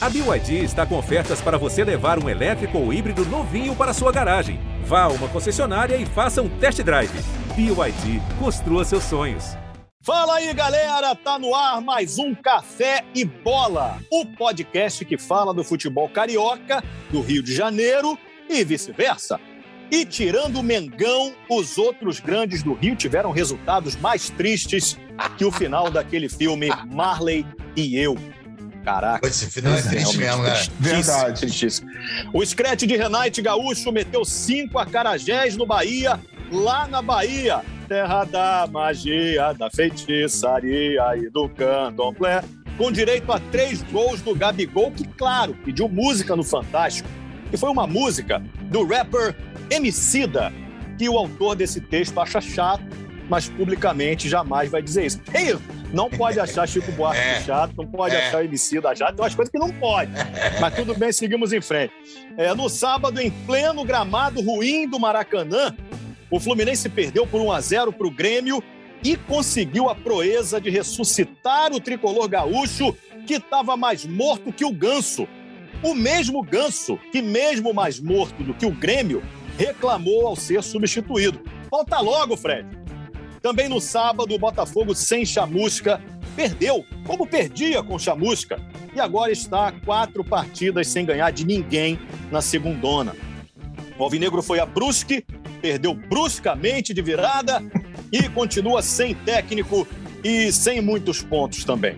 A BYD está com ofertas para você levar um elétrico ou híbrido novinho para sua garagem. Vá a uma concessionária e faça um test drive. BYD, construa seus sonhos. Fala aí, galera! Tá no ar mais um Café e Bola, o podcast que fala do futebol carioca, do Rio de Janeiro e vice-versa. E tirando o Mengão, os outros grandes do Rio tiveram resultados mais tristes que o final daquele filme Marley e Eu. Caraca. Esse final é triste mesmo, cara. Verdade. Tristíssimo. O scratch de Renate Gaúcho meteu cinco acarajés no Bahia, lá na Bahia. Terra da magia, da feitiçaria e do candomblé. Com direito a três gols do Gabigol, que, claro, pediu música no Fantástico. E foi uma música do rapper Emicida, que o autor desse texto acha chato, mas publicamente jamais vai dizer isso. Ei, não pode achar Chico Buarque É. chato, não pode É. achar Emicida chato, tem umas coisas que não pode. Mas tudo bem, seguimos em frente. É, no sábado, em pleno gramado ruim do Maracanã, o Fluminense perdeu por 1 a 0 para o Grêmio e conseguiu a proeza de ressuscitar o tricolor gaúcho, que estava mais morto que o ganso. O mesmo ganso que, mesmo mais morto do que o Grêmio, reclamou ao ser substituído. Volta logo, Fred. Também no sábado, o Botafogo sem chamusca perdeu, como perdia com chamusca, e agora está quatro partidas sem ganhar de ninguém na segundona. O Alvinegro foi a Brusque, perdeu bruscamente de virada e continua sem técnico e sem muitos pontos também.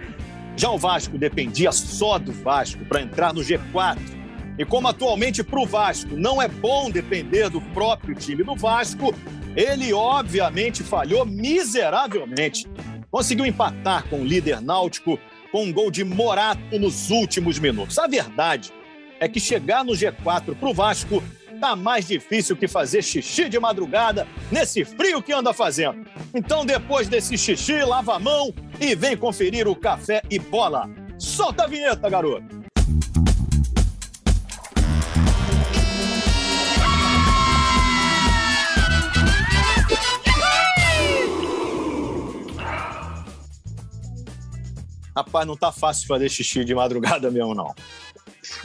Já o Vasco dependia só do Vasco para entrar no G4. E como atualmente para o Vasco não é bom depender do próprio time do Vasco, ele obviamente falhou miseravelmente. Conseguiu empatar com o líder náutico com um gol de Morato nos últimos minutos. A verdade é que chegar no G4 para o Vasco tá mais difícil que fazer xixi de madrugada nesse frio que anda fazendo. Então, depois desse xixi, lava a mão e vem conferir o café e bola. Solta a vinheta, garoto! Rapaz, não tá fácil fazer xixi de madrugada mesmo, não.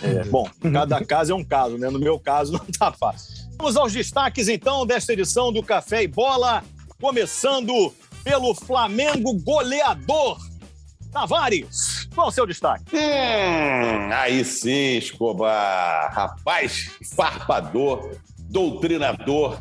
É, bom, cada caso é um caso, né? No meu caso, não tá fácil. Vamos aos destaques, então, desta edição do Café e Bola, começando pelo Flamengo goleador. Tavares, qual o seu destaque? Hum, aí sim, Escobar. Rapaz, farpador, doutrinador,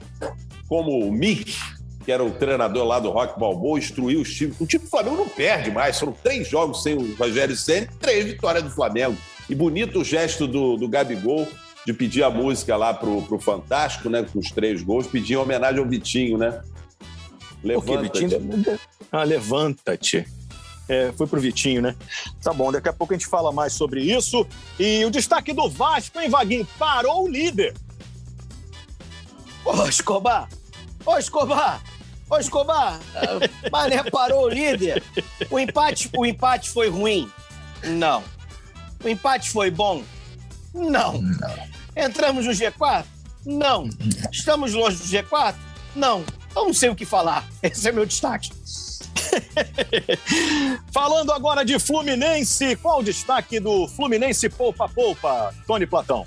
como o Mick, que era o treinador lá do Rock Balboa, instruiu os times. O time do Flamengo não perde mais. Foram três jogos sem o Rogério Senna, três vitórias do Flamengo. E bonito o gesto do, do Gabigol de pedir a música lá pro, pro Fantástico, né? Com os três gols, pedir em homenagem ao Vitinho, né? O quê, Levanta. Vitinho? Ah, levanta-te. É, foi pro Vitinho, né? Tá bom, daqui a pouco a gente fala mais sobre isso. E o destaque do Vasco, hein, Vaguinho? Parou o líder. Ô, Escobar! Ô, Escobar! Ô, Escobar! Mané parou o líder. O empate, o empate foi ruim? Não. O empate foi bom? Não. Entramos no G4? Não. Estamos longe do G4? Não. Eu não sei o que falar. Esse é meu destaque. Falando agora de Fluminense, qual o destaque do Fluminense Poupa Poupa, Tony Platão?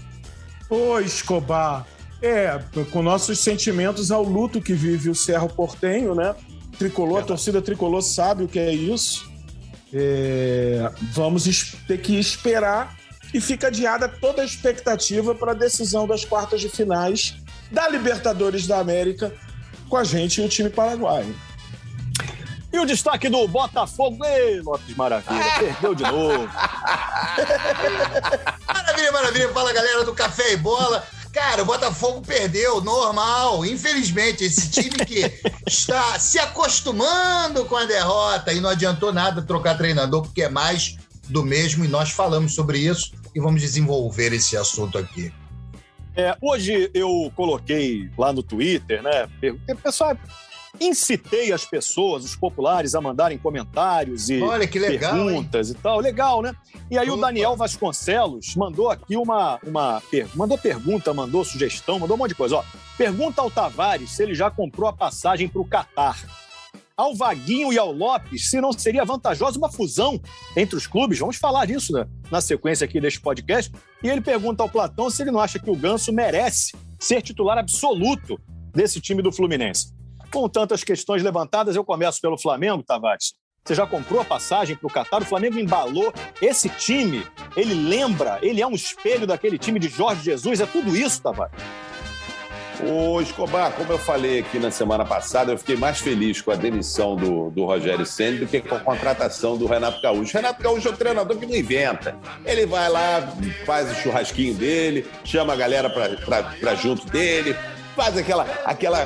Ô, Escobar. É, com nossos sentimentos ao luto que vive o Cerro Portenho, né? Tricolor, a torcida tricolor sabe o que é isso. É, vamos ter que esperar e fica adiada toda a expectativa para a decisão das quartas de finais da Libertadores da América com a gente e o time paraguaio. E o destaque do Botafogo? Ei, Lopes Maravilha, perdeu de novo. Maravilha, maravilha. Fala, galera do Café e Bola. Cara, o Botafogo perdeu, normal. Infelizmente, esse time que está se acostumando com a derrota e não adiantou nada trocar treinador, porque é mais do mesmo e nós falamos sobre isso e vamos desenvolver esse assunto aqui. É, hoje eu coloquei lá no Twitter, né? perguntei, Pessoal, incitei as pessoas, os populares, a mandarem comentários e legal, hein? perguntas e tal. Legal, né? E aí o Opa. Daniel Vasconcelos mandou aqui uma, uma mandou pergunta, mandou sugestão, mandou um monte de coisa. Ó, pergunta ao Tavares se ele já comprou a passagem para o Catar. ao Vaguinho e ao Lopes se não seria vantajosa uma fusão entre os clubes. Vamos falar disso na, na sequência aqui deste podcast. E ele pergunta ao Platão se ele não acha que o Ganso merece ser titular absoluto desse time do Fluminense. Com tantas questões levantadas, eu começo pelo Flamengo, Tavares. Você já comprou a passagem para o Catar? O Flamengo embalou esse time. Ele lembra, ele é um espelho daquele time de Jorge Jesus. É tudo isso, Tavares. Ô, Escobar, como eu falei aqui na semana passada, eu fiquei mais feliz com a demissão do, do Rogério Senna do que com a contratação do Renato Gaúcho. Renato Gaúcho é um treinador que não inventa. Ele vai lá, faz o churrasquinho dele, chama a galera para junto dele, faz aquela, aquela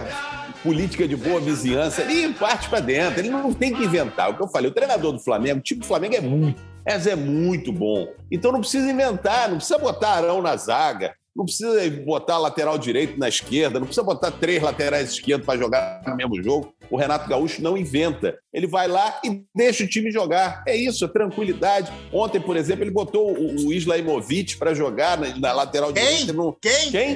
política de boa vizinhança e parte para dentro. Ele não tem que inventar. O que eu falei, o treinador do Flamengo, o time do Flamengo é muito, é muito bom. Então não precisa inventar, não precisa botar Arão na zaga, não precisa botar lateral direito na esquerda, não precisa botar três laterais esquerdos para jogar no mesmo jogo. O Renato Gaúcho não inventa. Ele vai lá e deixa o time jogar. É isso, é tranquilidade. Ontem, por exemplo, ele botou o, Isla Imovic para jogar na, na lateral Quem? direita. No... Quem? Quem?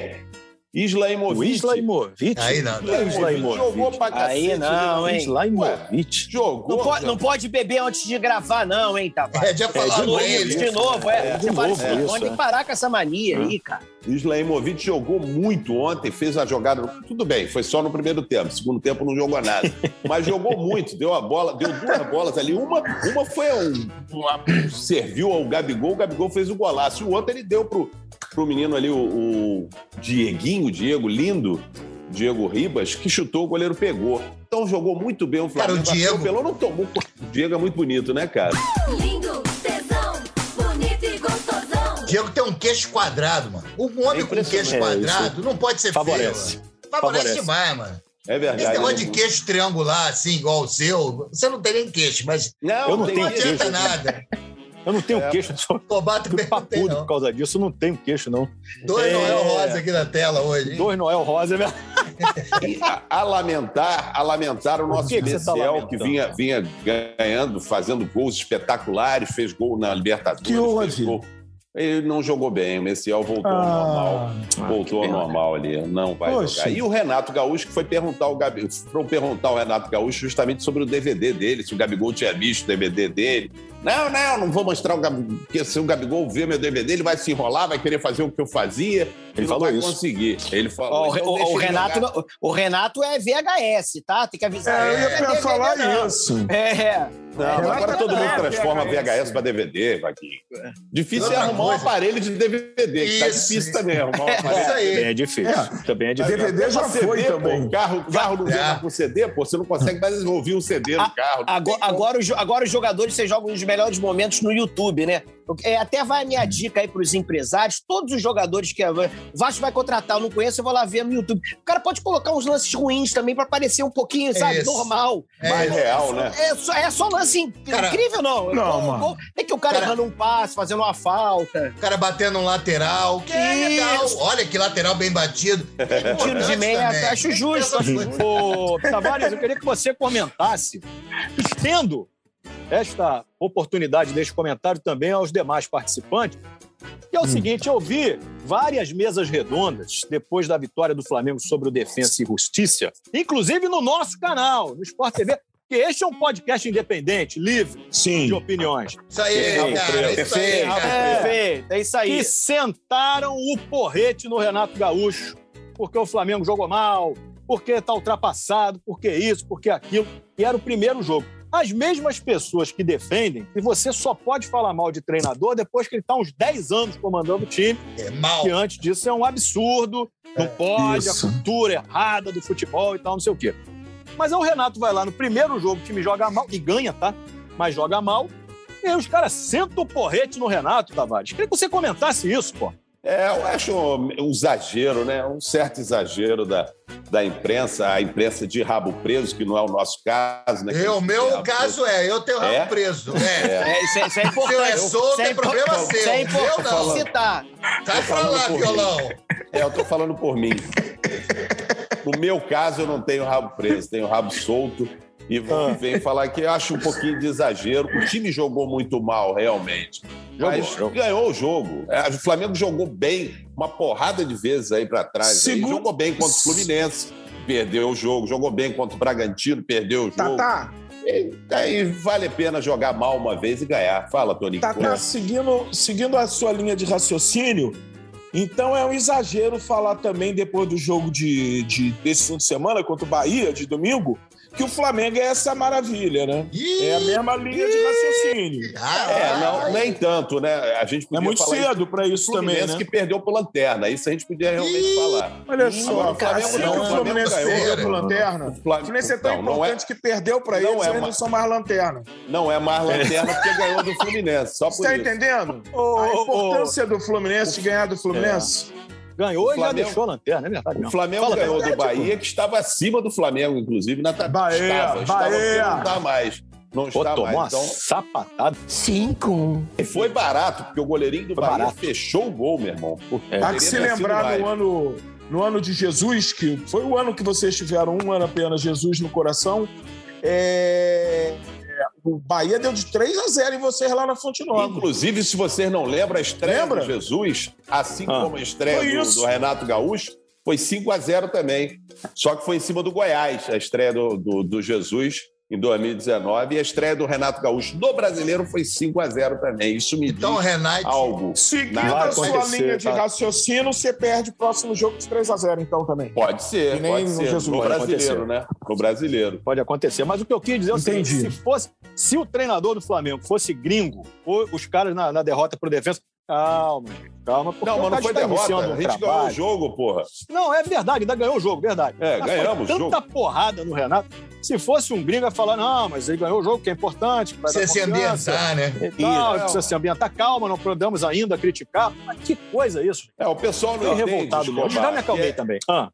Islaimovic. Islaimovic? Aí não. Islaimovic. Jogou pra cacete. Aí não, hein? Islaimovic. Jogou. Não pode, não pode beber antes de gravar, não, hein, Tavares? É, já falou de ele. De novo, é. É, de Tavares, novo isso, Tem é. que parar com essa mania aí, cara. Islaimovic jogou muito ontem, fez a jogada. Tudo bem, foi só no primeiro tempo. Segundo tempo não jogou nada. Mas jogou muito, deu a bola, deu duas bolas ali. Uma, uma foi um. Uma, serviu ao Gabigol, o Gabigol fez o golaço. E o outro ele deu pro, pro menino ali, o, o Dieguinho, o Diego, lindo, Diego Ribas, que chutou, o goleiro pegou. Então jogou muito bem o Flamengo. Cara, o Diego- Pelou não tomou. O Diego é muito bonito, né, cara? Lindo, tesão, bonito e gostosão. Diego tem um queixo quadrado, mano. Um homem com queixo É, quadrado não pode ser Favorece. feio. mano. Favorece, Favorece. demais, mano. É verdade. Esse negócio é de queixo triangular, assim, igual o seu, você não tem nem queixo, mas Não, Eu não não queixo. adianta nada. Eu não tenho É. queixo, eu sou Cobato fui papudo não. por causa disso. Eu não tenho queixo, não. Dois É. Noel Rosa aqui na tela hoje, hein? Dois Noel Rosa, é. E a, a lamentar, a lamentar o nosso que que você tá Messiel, lamentando? que vinha, vinha ganhando, fazendo gols espetaculares, fez gol na Libertadores. Que houve? fez gol. Ele não jogou bem, o Messiel voltou ao Ah, normal. voltou ao normal ali, não vai Poxa. jogar. E o Renato Gaúcho, que foi perguntar o Gabi, foi perguntar ao Renato Gaúcho justamente sobre o DVD dele, se o Gabigol tinha visto o DVD dele. Não, não, não vou mostrar o Gabigol, porque se o Gabigol ver meu DVD, ele vai se enrolar, vai querer fazer o que eu fazia. Ele não falou vai isso. conseguir. Ele falou. Ó, o, então o- o ele Renato, jogar. não- o Renato é VHS, tá? Tem que avisar. É, eu Não ia DVD, pra falar não. isso. É. Não, Renato agora todo não mundo é transforma VHS. VHS para DVD, Vaguinho. Difícil é arrumar um coisa. aparelho de DVD. que Tá Isso, difícil isso. também arrumar um Isso aparelho. aí. Também é difícil. Também é difícil. DVD já CD, foi pô, também. Carro, carro não vem mais com CD, pô. Você não consegue mais ouvir um CD no carro. Não Agora, como. agora, os, agora os jogadores vocês jogam os melhores momentos no YouTube, né? É, até vai a minha dica aí pros empresários. Todos os jogadores que o Vasco vai contratar, eu não conheço, eu vou lá ver no YouTube. O cara pode colocar uns lances ruins também pra parecer um pouquinho, sabe, isso. normal. É Mais isso. real, né? É só, é só lance Cara, incrível, não. não, mano. É que o cara, Cara- errando um passe, fazendo uma falta. O cara batendo um lateral, que é legal. Olha que lateral bem batido. É Tiro de acho justo, acho justo. Ô, Tavares, eu queria que você comentasse, estendo esta oportunidade deste comentário também aos demais participantes, que é o seguinte, eu vi várias mesas redondas depois da vitória do Flamengo sobre o Defensa e Justiça, inclusive no nosso canal, no Sport TV, que este é um podcast independente, livre de Sim. opiniões, Isso aí, Perfeito, cara. Isso aí, Perfeito. É isso aí. que sentaram o porrete no Renato Gaúcho, porque o Flamengo jogou mal, porque está ultrapassado, porque isso, porque aquilo. E era o primeiro jogo. As mesmas pessoas que defendem que você só pode falar mal de treinador depois que ele está uns 10 anos comandando o time, É mal. que antes disso é um absurdo, não pode, Isso. a cultura errada do futebol e tal, não sei o quê. Mas aí o Renato vai lá no primeiro jogo, o time joga mal, e ganha, tá? Mas joga mal, e aí os caras sentam o porrete no Renato, Tavares. Queria que você comentasse isso, pô. É, eu acho um, um exagero, né? Um certo exagero da, da imprensa, a imprensa de rabo preso, que não é o nosso caso, né? Que Eu, gente meu caso é, eu tenho rabo É? preso. É. É, isso, é, isso é Se importante. eu é solto, Isso é problema Isso seu. é Eu não. importante citar. Sai pra falando lá, mim. violão. É, eu tô falando por mim. No meu caso, eu não tenho rabo preso, tenho rabo solto. E vem vem falar que eu acho um pouquinho de exagero. O time jogou muito mal, realmente. Mas Jogou. ganhou o jogo. É, O Flamengo jogou bem uma porrada de vezes aí pra trás. aí. Segundo- Jogou bem contra o Fluminense. perdeu o jogo, jogou bem contra o Bragantino, perdeu o jogo. Tatá, E aí vale a pena jogar mal uma vez e ganhar. Fala, Toninho. Tatá, seguindo, seguindo a sua linha de raciocínio, então é um exagero falar também depois do jogo de, de- desse fim de semana contra o Bahia, de domingo, que o Flamengo é essa maravilha, né? Ih! É a mesma linha de raciocínio. Ah, É, não, nem tanto, né? A gente É podia muito falar cedo para isso também, Fluminense né? que perdeu por lanterna. Isso a gente podia realmente Ih! falar. Olha Agora, só, o Flamengo assim não, que o Fluminense ganhou. perdeu pro Lanterna. O Fluminense é tão é- importante que perdeu para não eles, é eles não são mais Lanterna. Não é mais lanterna porque ganhou do Fluminense. Só por Você tá isso. entendendo? A importância do Fluminense de ganhar do Fluminense. Ganhou e já deixou a lanterna, é verdade. O não. Flamengo Fala, ganhou Pedro. do Bahia, que estava acima do Flamengo, inclusive, na tabela. Bahia, estava, estava, Bahia. porque não está mais. Não Pô, está tomou uma mais. Então, sapatada. e foi barato, porque o goleirinho do Foi Bahia barato. fechou o gol, meu irmão. É. Há Poderia que se lembrar no ano, no ano de Jesus, que foi o ano que vocês tiveram um ano apenas Jesus no coração. é, O Bahia deu de 3 a 0 em vocês lá na Fonte Nova. Inclusive, se vocês não lembram, a estreia Lembra? do Jesus, assim Ah. como a estreia do, do Renato Gaúcho, foi 5 a 0 também. Só que foi em cima do Goiás, a estreia do, do, do Jesus em 2019. E a estreia do Renato Gaúcho no Brasileiro foi 5 a 0 também. Isso me Então, diz Renate, algo. Seguindo a sua linha de tá? raciocínio, você perde o próximo jogo de 3 a 0 então também. Pode ser, pode no ser. Jesus. No Pode brasileiro, né? No brasileiro. Pode acontecer. Mas o que eu queria dizer é o Entendi. seguinte: se, fosse, se o treinador do Flamengo fosse gringo, ou os caras na, na derrota pro defesa. Calma, calma. porque Não, o mas não foi está derrota. A gente ganhou o trabalho. jogo, porra. Não, é verdade, ainda ganhou o jogo, verdade. É, Mas ganhamos foi o tanta porrada no Renato. Se fosse um gringo, ia falar: não, mas ele ganhou o jogo, que é importante. que vai dar você se ambientar, né? E tal, Isso. precisa se ambientar. Calma, não podemos ainda criticar. Mas que coisa isso. É, o pessoal não Fiquei entende. revoltado Já me acalmei é- também. Ah,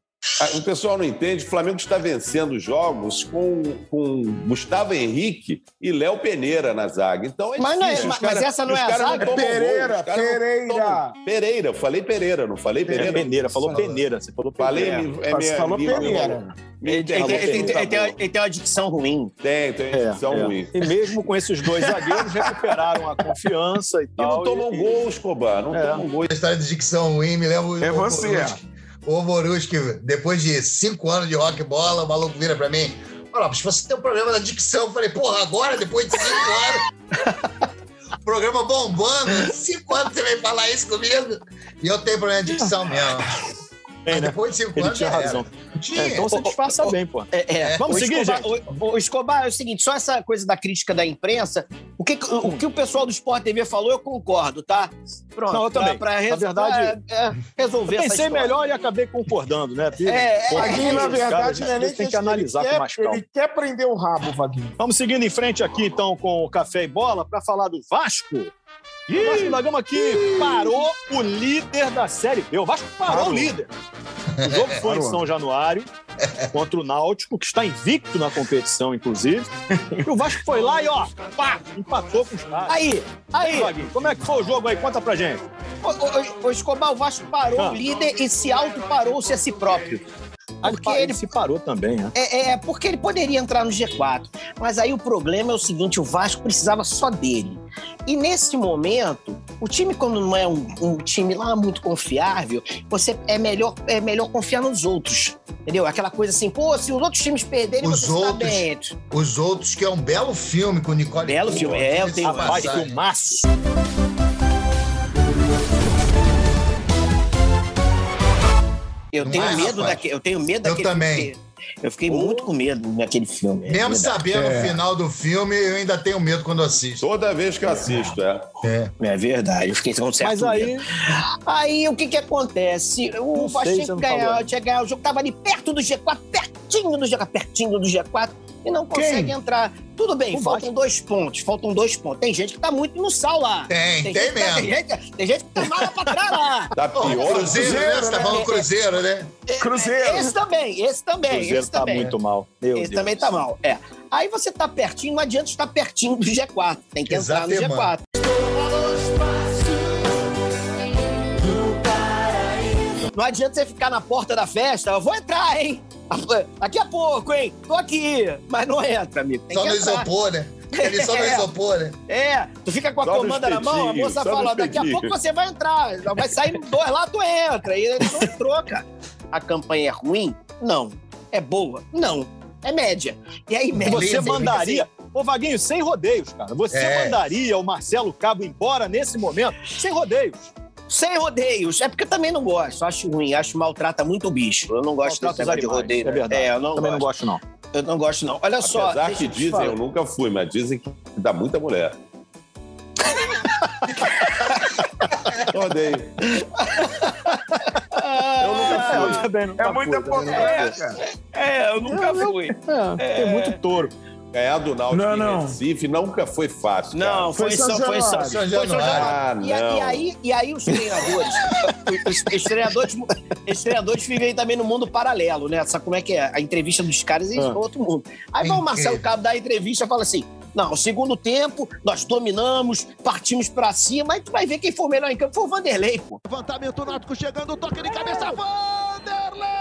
O pessoal não entende, o Flamengo está vencendo jogos com, com Gustavo Henrique e Léo Pereira na zaga. Então é Mas não é- difícil. os mas essa não é a zaga? gol, Pereira, não Pereira. tomam- Pereira, eu falei Pereira, não falei Pereira. é Peneira, falou Peneira. Você falou Falei, Peneira. me- é Você minha, falou minha- Pereira. Ele, tem- uma dicção ruim. Tem, tem É, edição é. ruim. E mesmo com esses dois zagueiros, recuperaram a confiança e E tal. não tomam e- gol, Escobar, não É. tomam gol. A história de dicção ruim me lembra É você. O Borussia, depois de cinco anos de rock bola, o maluco vira pra mim. Olha, Lopes, você tem um problema da dicção. Eu falei, porra, agora, depois de cinco anos. Programa bombando, cinco anos você vem falar isso comigo? E eu tenho problema de dicção mesmo. Mas né? depois de cinco Ele anos. tinha razão. Tinha. É, então você disfarça bem, pô. É, é. Vamos o seguir, Escobar, gente. O, o Escobar é o seguinte, só essa coisa da crítica da imprensa, o que o, o que o pessoal do Sport TV falou, eu concordo, tá? Pronto. Não, eu também. Pra, pra Na verdade, pra, é, resolver Eu pensei melhor e acabei concordando, né? Porque, É, pô, é, Vaguinho, na verdade, caras, não é nem tem que analisar ele com quer, mais calma. Ele quer prender o rabo, Vaguinho. Vamos seguindo em frente aqui, então, com o Café e Bola, para falar do Vasco. O Vasco da Gama que parou o líder da Série B. O Vasco parou, Parou. o líder. O jogo foi em. São Januário, contra o Náutico, que está invicto na competição, inclusive. E o Vasco foi lá e, ó, pá, empatou com os caras. Aí, aí, como é que foi o jogo aí? Conta pra gente. o, o, o Escobar, o Vasco parou Ah. o líder e se auto-parou-se a si próprio. Porque ele ele se parou também, né? É, é, porque ele poderia entrar no G4. Mas aí o problema é o seguinte: o Vasco precisava só dele. E nesse momento, o time, quando não é um, um time lá muito confiável, você é melhor, é melhor confiar nos outros. Entendeu? Aquela coisa assim, pô, se os outros times perderem, Os você outros. bem. Os outros, que é um belo filme com Nicole Belo Kidman. filme, é, eu tenho- passagem. filmaço. Eu tenho Mas, medo rapaz, daquele. Eu tenho medo eu daquele também. filme. Eu fiquei muito com medo daquele filme. é Mesmo verdade. sabendo É. o final do filme, eu ainda tenho medo quando assisto. Toda vez que eu assisto, é. É. É verdade, eu fiquei com um certo Mas medo. aí, Aí o que que acontece? O Vasco tinha que ganhar, tinha que ganhar o jogo, tava ali perto do G4, pertinho do G4, pertinho do G4, e não consegue entrar. Tudo bem, O faltam dois pontos, faltam dois pontos. Tem gente que tá muito no sal lá. Tem, tem, gente que tá- mesmo. tem, gente, tem gente que tá mal pra trás lá. Tá pior. Cruzeiro, né? Você tá né? falando Cruzeiro, né? Cruzeiro. Esse também, esse o também, Cruzeiro esse tá também. muito mal. Meu Esse Deus também tá mal, é. Aí você tá pertinho, não adianta estar pertinho do G4. Tem que entrar no Exato, G4. Não adianta você ficar na porta da festa, eu vou entrar, hein? Daqui a pouco, hein? Tô aqui. Mas não entra, amigo. Tem Só no entrar. isopor, né? Ele só no É. isopor, né? É, tu fica com a Só comanda na mão, a moça fala, daqui a pouco você vai entrar. Vai sair dois lá, tu entra. E ele não entrou, cara. A campanha é ruim? Não. é boa? Não. É média. E aí, média. Você Beleza, mandaria. Ô, Vaguinho, sem rodeios, cara. Você É. mandaria o Marcelo Cabo embora nesse momento? Sem rodeios. Sem rodeios. É porque eu também não gosto. Acho ruim. Acho maltrata muito o bicho. Eu não gosto desse negócio de rodeio. É verdade. É, eu não Também gosto. não gosto, não. Eu não gosto, não. Olha só. Apesar que eu dizem, falar. eu nunca fui, mas dizem que dá muita mulher. Odeio. Eu nunca É, eu fui. também nunca É muita fui, potência. É, eu nunca Eu- eu- fui. fui. É, tem muito touro. Ganhar do Náutico Não, em não. Recife nunca foi fácil. cara. Não, foi, Foi só, São foi. São. Ah, E, não. e aí, e aí os treinadores, os, os treinadores, os treinadores vivem também no mundo paralelo, né? Sabe como é que é? A entrevista dos caras é Ah. outro mundo. Aí vai o Marcelo. Cabo dar a entrevista e fala assim: não, segundo tempo, nós dominamos, partimos pra cima, aí tu vai ver quem foi o melhor em campo. Foi o Vanderlei, pô. Levantamento náutico chegando, toque de cabeça, Vanderlei!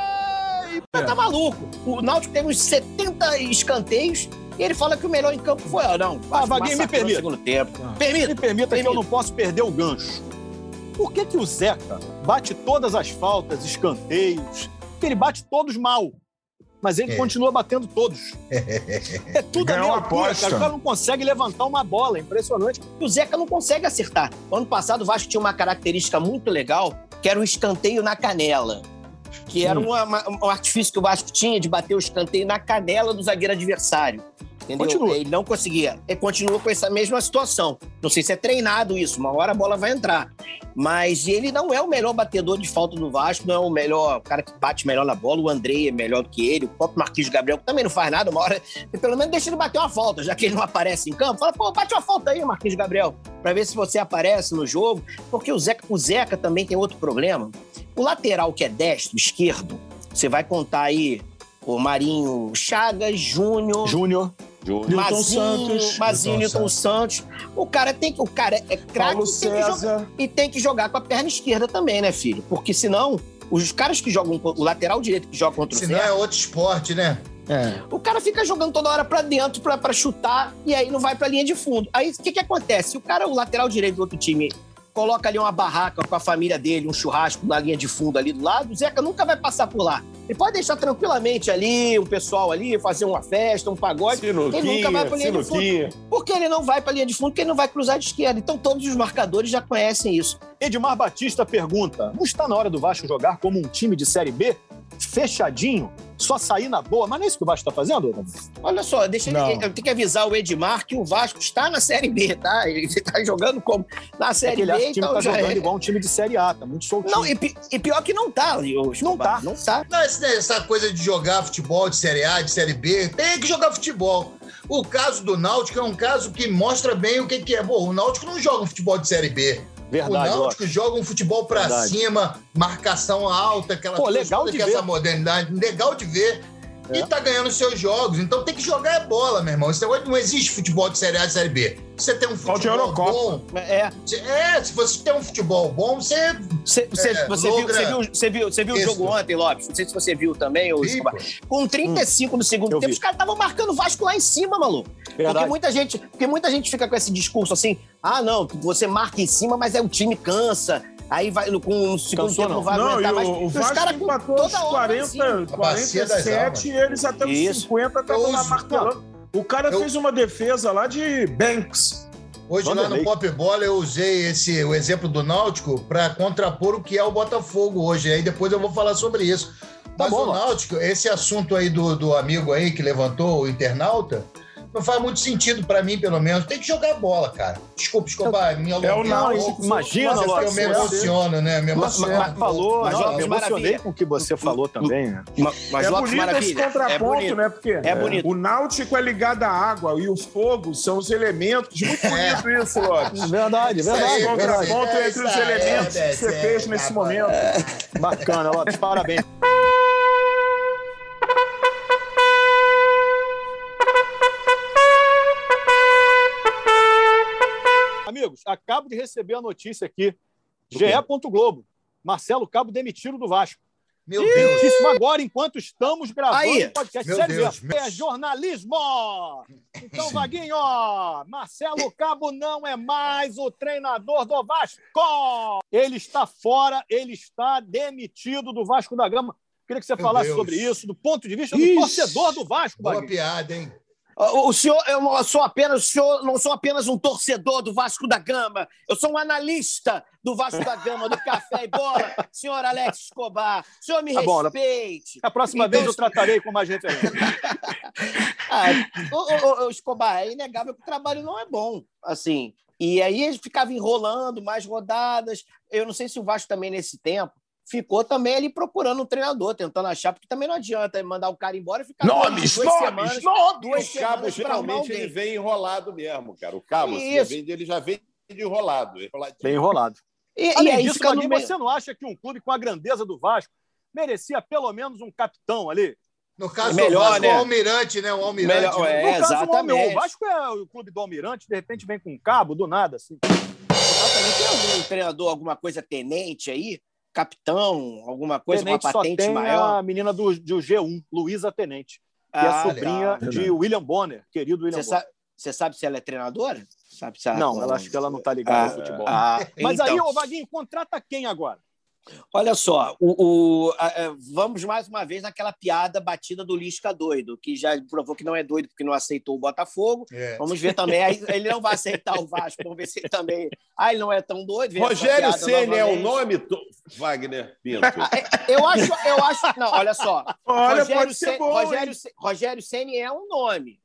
Mas tá maluco. O Náutico teve uns 70 escanteios e ele fala que o melhor em campo foi. Ah, não. Ah, Vaguinho, me permita. segundo tempo. Me Permita. permita que eu Permita. não posso perder o gancho. Por que, que o Zeca bate todas as faltas, escanteios? Que ele bate todos mal. Mas ele É. continua batendo todos. É tudo a Ganhou uma altura, aposta. cara. O cara não consegue levantar uma bola. É impressionante. o Zeca não consegue acertar. O ano passado o Vasco tinha uma característica muito legal, que era o escanteio na canela. Que era uma- uma- um artifício que o Vasco tinha de bater o escanteio na canela do zagueiro adversário. Entendeu? Continua. Ele não conseguia. Ele continua com essa mesma situação. Não sei se é treinado isso, uma hora a bola vai entrar. Mas ele não é o melhor batedor de falta do Vasco, não é o melhor, o cara que bate melhor na bola. O Andrei é melhor do que ele, o próprio Marquinhos Gabriel, que também não faz nada, uma hora. Pelo menos deixa ele bater uma falta, já que ele não aparece em campo. Fala, pô, bate uma falta aí, Marquinhos Gabriel, pra ver se você aparece no jogo. Porque o Zeca, o Zeca também tem outro problema. O lateral que é destro, esquerdo, você vai contar aí o Marinho Chagas, Júnior, Júnior. Júnior. Newton Mazinho, Santos. Mazinho, Newton Newton Santos. O cara tem que. O cara é craque e tem que jogar- César. e tem que jogar com a perna esquerda também, né, filho? Porque senão, os caras que jogam, o lateral direito que joga contra o Senão é outro esporte, né? É. o cara fica jogando toda hora pra dentro pra, pra chutar e aí não vai pra linha de fundo. Aí o que que acontece? O cara, o lateral direito do outro time, coloca ali uma barraca com a família dele, um churrasco na linha de fundo ali do lado, o Zeca nunca vai passar por lá. Ele pode deixar tranquilamente ali, o pessoal ali, fazer uma festa, um pagode, ele nunca vai Sinuquinha, pra linha de fundo. sinuquinha. porque ele não vai pra linha de fundo, porque ele não vai cruzar de esquerda. Então todos os marcadores já conhecem isso. Edmar Batista pergunta: não está na hora do Vasco jogar como um time de Série B? Fechadinho? Só sair na boa? Mas não é isso que o Vasco está fazendo? Davi? Olha só, deixa Não. ele, eu tenho que avisar o Edmar que o Vasco está na Série B, tá? Ele está jogando como na Série Ele acha B, o time então tá já jogando é. igual um time de Série A, tá muito soltinho. Não, e, e pior que não tá, ô, Escobar. tá. Não tá. Não, esse- essa coisa de jogar futebol de Série A, de Série B, tem que jogar futebol. O caso do Náutico é um caso que mostra bem o que, que é. Bom, o Náutico não joga um futebol de Série B. Verdade, o Náutico joga um futebol pra Verdade. cima, marcação alta, aquela Pô, coisa legal de que ver. essa modernidade, legal de ver. É. E tá ganhando seus jogos. Então tem que jogar é bola, meu irmão. Esse negócio não existe futebol de Série A e Série B. Você tem um futebol bom. É, É, se você tem um futebol bom, você. Cê, cê- É, você, viu, você, viu, você viu, você viu o jogo ontem, Lopes? Não sei se você viu também, pô. Com 35 do segundo Eu tempo, vi. os caras estavam marcando o Vasco lá em cima, maluco. Porque muita, gente, porque muita gente fica com esse discurso assim: ah, não, você marca em cima, mas é o time cansa. Aí vai, com o segundo Cansou, tempo não não. vai Não, aguentar e mais. o, o E os Vasco caras empatou toda cima. 40, A bacia das 47 e eles até os Isso. 50 estavam lá martelando. O cara Eu- fez uma defesa lá de Banks. Hoje lá no Pop Bola eu usei esse, o exemplo do Náutico para contrapor o que é o Botafogo hoje. Aí depois eu vou falar sobre isso. Tá Mas bom, o. Náutico, esse assunto aí do, do amigo aí que levantou, o internauta, não faz muito sentido para mim, pelo menos. Tem que jogar bola, cara. Desculpa, Escobar, me alonguei É o um Náutico. pouco. Imagina, Mas é porque eu Lopes, me você- emociono, né? Me Mas- emociono. mas falou, Mas, não, Lopes, me emocionei com o que você falou também, né? Ma- Mas, é Lopes, bonito esse maravilha. É contraponto, bonito. né? Porque É bonito. o náutico é ligado à água e o fogo são os elementos. Muito É. bonito isso, Lopes. Verdade, verdade. Esse verdade. contraponto É, entre os elementos é, que você é, fez tá nesse momento. Bacana, Lopes, parabéns. Amigos, acabo de receber a notícia aqui. GE. Globo. Marcelo Cabo demitido do Vasco. Meu Deus. Demitíssimo agora, enquanto estamos gravando Aí. o podcast. Meu Sério Deus, meu- É jornalismo! Então, Vaguinho, Marcelo Cabo não é mais o treinador do Vasco! Ele está fora, ele está demitido do Vasco da Gama. Queria que você Meu falasse Deus. sobre isso, do ponto de vista do Ixi. torcedor do Vasco, Boa Vaguinho. piada, hein? O o senhor, eu não sou apenas, o senhor não sou apenas um torcedor do Vasco da Gama, eu sou um analista do Vasco da Gama, do Café e Bola. Senhor Alex Escobar, o senhor me Tá bom, respeite. A próxima Então, vez eu tratarei com mais referência. Ah, ô, ô, ô, Escobar, é inegável que o trabalho não é bom, assim. E aí ele ficava enrolando mais rodadas. Eu não sei se o Vasco também, nesse tempo, ficou também ali procurando um treinador, tentando achar, porque também não adianta mandar o cara embora e ficar Nomes, duas nomes, semanas, nomes! duas o cabo geralmente ele vem enrolado mesmo, cara. O cabo, assim, vem- ele já vem de enrolado. Bem enrolado. E, Além e aí disso, meio... você não acha que um clube com a grandeza do Vasco merecia pelo menos um capitão ali? No caso Melhor, do Vasco, né? o Almirante, né? O Almirante. Melhor- né? é. No caso, exatamente. O Vasco é o clube do Almirante, de repente vem com um cabo, do nada, assim. Também tem algum treinador, alguma coisa tenente aí? Capitão, alguma coisa Tenente uma só patente tem maior? a menina do, do G1, Luísa Tenente, que é Ah, sobrinha legal. de William Bonner, querido William Você Bonner. sabe, você sabe se ela é treinadora? Sabe se ela- Não, ela acho que ela não tá ligada Ah, no futebol. ah, Mas então, aí, ô Vaguinho, contrata quem agora? Olha só, o, o- a- a- vamos mais uma vez naquela piada batida do Lisca doido, que já provou que não é doido porque não aceitou o Botafogo. É. Vamos ver também, ele não vai aceitar o Vasco, vamos ver se ele também. Ah, ele não é tão doido. Rogério Ceni é o nome, to- Wagner Pinto. Eu acho, eu acho. Não, olha só. Olha, Rogério pode ser bom, Rogério, Ceni é um nome.